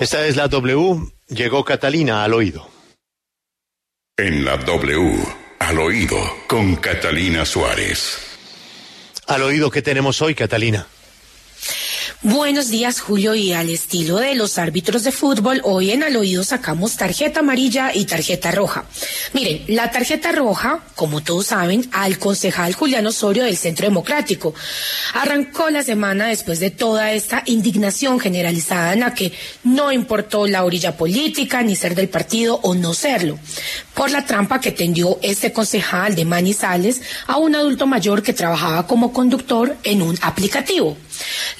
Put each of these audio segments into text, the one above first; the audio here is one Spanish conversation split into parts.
Esta es la W. Llegó Catalina al oído. En la W, al oído, con Catalina Suárez. Al oído que tenemos hoy, Catalina. Buenos días, Julio, y al estilo de los árbitros de fútbol, hoy en al oído sacamos tarjeta amarilla y tarjeta roja. Miren, la tarjeta roja, como todos saben, al concejal Julián Osorio del Centro Democrático. Arrancó la semana después de toda esta indignación generalizada en la que no importó la orilla política, ni ser del partido o no serlo, por la trampa que tendió este concejal de Manizales a un adulto mayor que trabajaba como conductor en un aplicativo.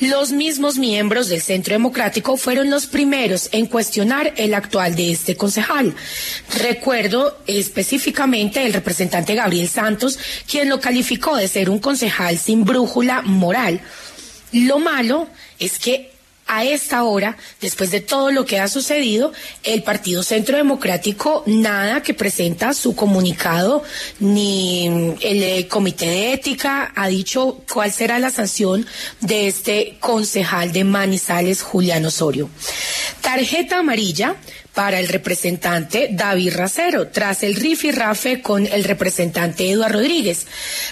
Los mismos miembros del Centro Democrático fueron los primeros en cuestionar el actual de este concejal. Recuerdo específicamente el representante Gabriel Santos, quien lo calificó de ser un concejal sin brújula moral. Lo malo es que a esta hora, después de todo lo que ha sucedido, el Partido Centro Democrático nada que presenta su comunicado, ni el eh, Comité de Ética ha dicho cuál será la sanción de este concejal de Manizales, Julián Osorio. Tarjeta amarilla para el representante David Racero, tras el rifirrafe con el representante Eduardo Rodríguez.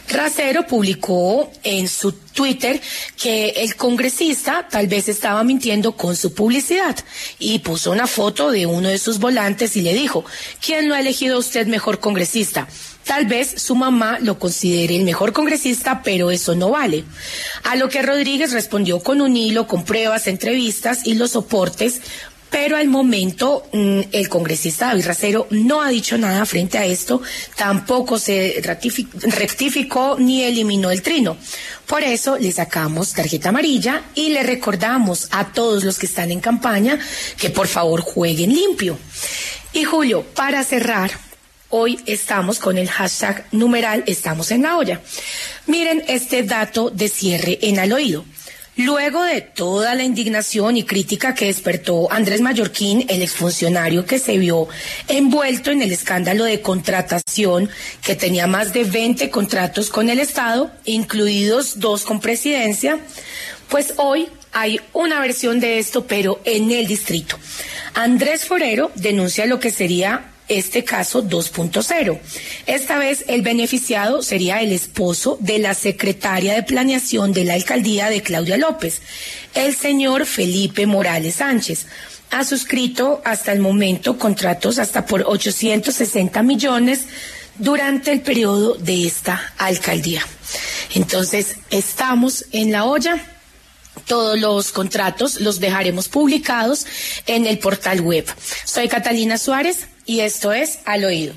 Racero publicó en su Twitter que el congresista tal vez estaba mintiendo con su publicidad y puso una foto de uno de sus volantes y le dijo, ¿quién lo ha elegido usted mejor congresista? Tal vez su mamá lo considere el mejor congresista, pero eso no vale. A lo que Rodríguez respondió con un hilo, con pruebas, entrevistas y los soportes pero al momento mm, el congresista David Racero no ha dicho nada frente a esto, tampoco se rectificó ni eliminó el trino. Por eso le sacamos tarjeta amarilla y le recordamos a todos los que están en campaña que por favor jueguen limpio. Y Julio, para cerrar, hoy estamos con el hashtag numeral estamos en la olla. Miren este dato de cierre en al oído. Luego de toda la indignación y crítica que despertó Andrés Mallorquín, el exfuncionario que se vio envuelto en el escándalo de contratación, que tenía más de 20 contratos con el Estado, incluidos dos con presidencia, pues hoy hay una versión de esto, pero en el distrito. Andrés Forero denuncia lo que sería este caso 2.0. Esta vez el beneficiado sería el esposo de la secretaria de planeación de la alcaldía de Claudia López, el señor Felipe Morales Sánchez. Ha suscrito hasta el momento contratos hasta por 860 millones durante el periodo de esta alcaldía. Entonces, estamos en la olla. Todos los contratos los dejaremos publicados en el portal web. Soy Catalina Suárez y esto es Al Oído.